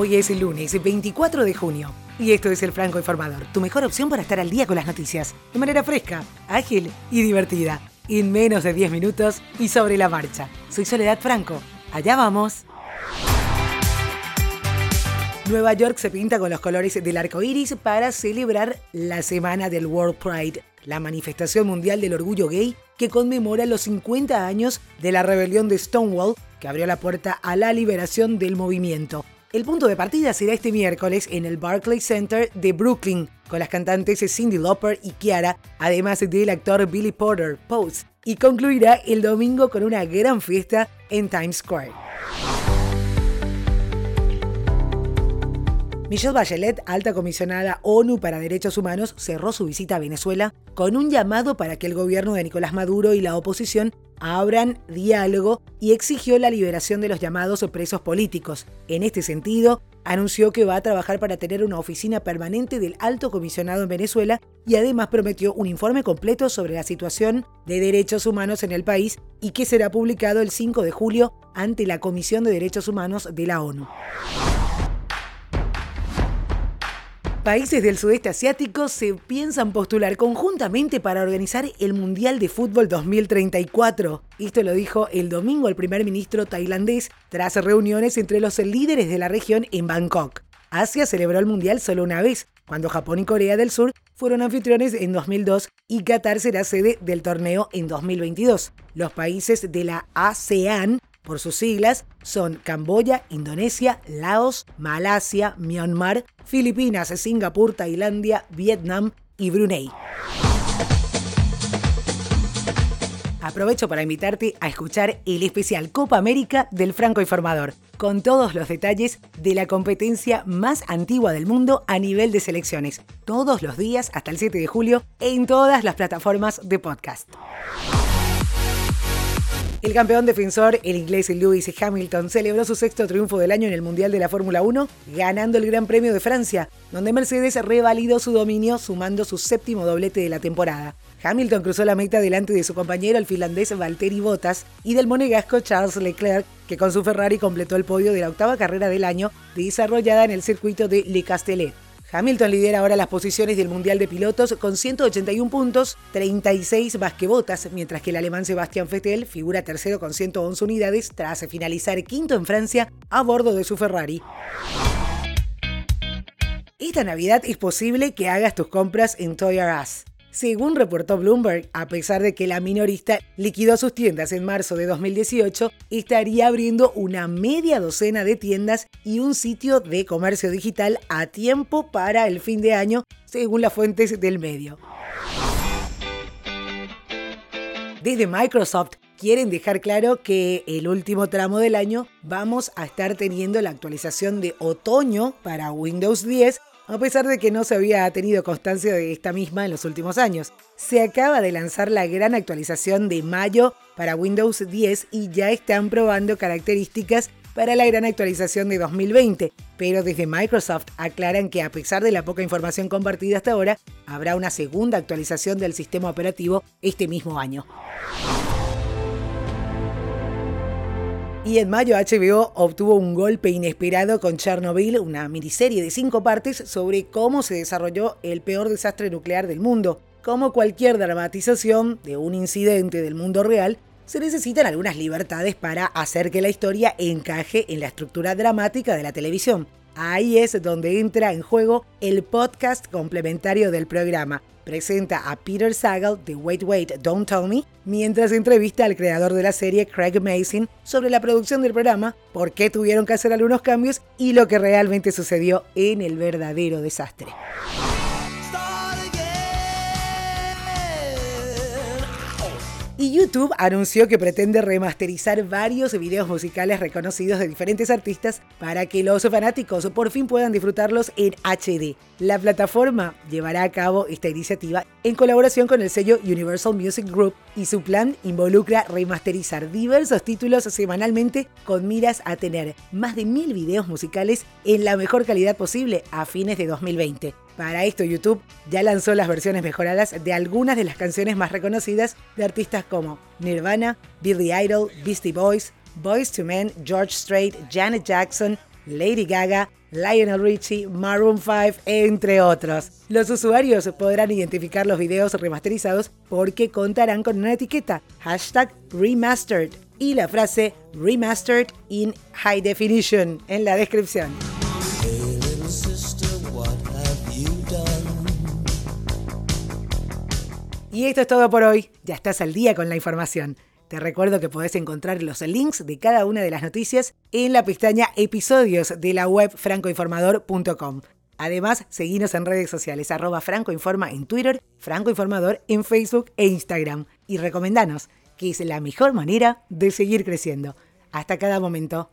Hoy es el lunes 24 de junio y esto es el Franco Informador, tu mejor opción para estar al día con las noticias, de manera fresca, ágil y divertida, en menos de 10 minutos y sobre la marcha. Soy Soledad Franco, allá vamos. Nueva York se pinta con los colores del arco iris para celebrar la semana del World Pride, la manifestación mundial del orgullo gay que conmemora los 50 años de la rebelión de Stonewall, que abrió la puerta a la liberación del movimiento. El punto de partida será este miércoles en el Barclays Center de Brooklyn, con las cantantes Cindy Lauper y Kiara, además del actor Billy Porter, Pose, y concluirá el domingo con una gran fiesta en Times Square. Michelle Bachelet, alta comisionada ONU para Derechos Humanos, cerró su visita a Venezuela con un llamado para que el gobierno de Nicolás Maduro y la oposición abran diálogo y exigió la liberación de los llamados presos políticos. En este sentido, anunció que va a trabajar para tener una oficina permanente del alto comisionado en Venezuela y además prometió un informe completo sobre la situación de derechos humanos en el país y que será publicado el 5 de julio ante la Comisión de Derechos Humanos de la ONU. Países del sudeste asiático se piensan postular conjuntamente para organizar el Mundial de Fútbol 2034. Esto lo dijo el domingo el primer ministro tailandés tras reuniones entre los líderes de la región en Bangkok. Asia celebró el Mundial solo una vez, cuando Japón y Corea del Sur fueron anfitriones en 2002 y Qatar será sede del torneo en 2022. Los países de la ASEAN por sus siglas son Camboya, Indonesia, Laos, Malasia, Myanmar, Filipinas, Singapur, Tailandia, Vietnam y Brunei. Aprovecho para invitarte a escuchar el especial Copa América del Franco Informador, con todos los detalles de la competencia más antigua del mundo a nivel de selecciones, todos los días hasta el 7 de julio en todas las plataformas de podcast. El campeón defensor, el inglés Lewis Hamilton, celebró su sexto triunfo del año en el Mundial de la Fórmula 1, ganando el Gran Premio de Francia, donde Mercedes revalidó su dominio sumando su séptimo doblete de la temporada. Hamilton cruzó la meta delante de su compañero el finlandés Valtteri Bottas y del monegasco Charles Leclerc, que con su Ferrari completó el podio de la octava carrera del año desarrollada en el circuito de Le Castellet. Hamilton lidera ahora las posiciones del Mundial de Pilotos con 181 puntos, 36 basquebotas, mientras que el alemán Sebastian Vettel figura tercero con 111 unidades tras finalizar quinto en Francia a bordo de su Ferrari. Esta Navidad es posible que hagas tus compras en Toy R Us. Según reportó Bloomberg, a pesar de que la minorista liquidó sus tiendas en marzo de 2018, estaría abriendo una media docena de tiendas y un sitio de comercio digital a tiempo para el fin de año, según las fuentes del medio. Desde Microsoft quieren dejar claro que el último tramo del año vamos a estar teniendo la actualización de otoño para Windows 10 a pesar de que no se había tenido constancia de esta misma en los últimos años. Se acaba de lanzar la gran actualización de mayo para Windows 10 y ya están probando características para la gran actualización de 2020, pero desde Microsoft aclaran que a pesar de la poca información compartida hasta ahora, habrá una segunda actualización del sistema operativo este mismo año. Y en mayo HBO obtuvo un golpe inesperado con Chernobyl, una miniserie de cinco partes sobre cómo se desarrolló el peor desastre nuclear del mundo. Como cualquier dramatización de un incidente del mundo real, se necesitan algunas libertades para hacer que la historia encaje en la estructura dramática de la televisión. Ahí es donde entra en juego el podcast complementario del programa. Presenta a Peter Sagal de Wait Wait, Don't Tell Me, mientras entrevista al creador de la serie, Craig Mason, sobre la producción del programa, por qué tuvieron que hacer algunos cambios y lo que realmente sucedió en el verdadero desastre. Y YouTube anunció que pretende remasterizar varios videos musicales reconocidos de diferentes artistas para que los fanáticos por fin puedan disfrutarlos en HD. La plataforma llevará a cabo esta iniciativa en colaboración con el sello Universal Music Group y su plan involucra remasterizar diversos títulos semanalmente con miras a tener más de mil videos musicales en la mejor calidad posible a fines de 2020. Para esto YouTube ya lanzó las versiones mejoradas de algunas de las canciones más reconocidas de artistas como Nirvana, Billy Idol, Beastie Boys, Boys to Men, George Strait, Janet Jackson, Lady Gaga, Lionel Richie, Maroon 5, entre otros. Los usuarios podrán identificar los videos remasterizados porque contarán con una etiqueta, hashtag remastered, y la frase remastered in high definition en la descripción. Y esto es todo por hoy. Ya estás al día con la información. Te recuerdo que podés encontrar los links de cada una de las noticias en la pestaña Episodios de la web francoinformador.com. Además, seguinos en redes sociales, arroba francoinforma en Twitter, francoinformador en Facebook e Instagram. Y recomendanos, que es la mejor manera de seguir creciendo. Hasta cada momento.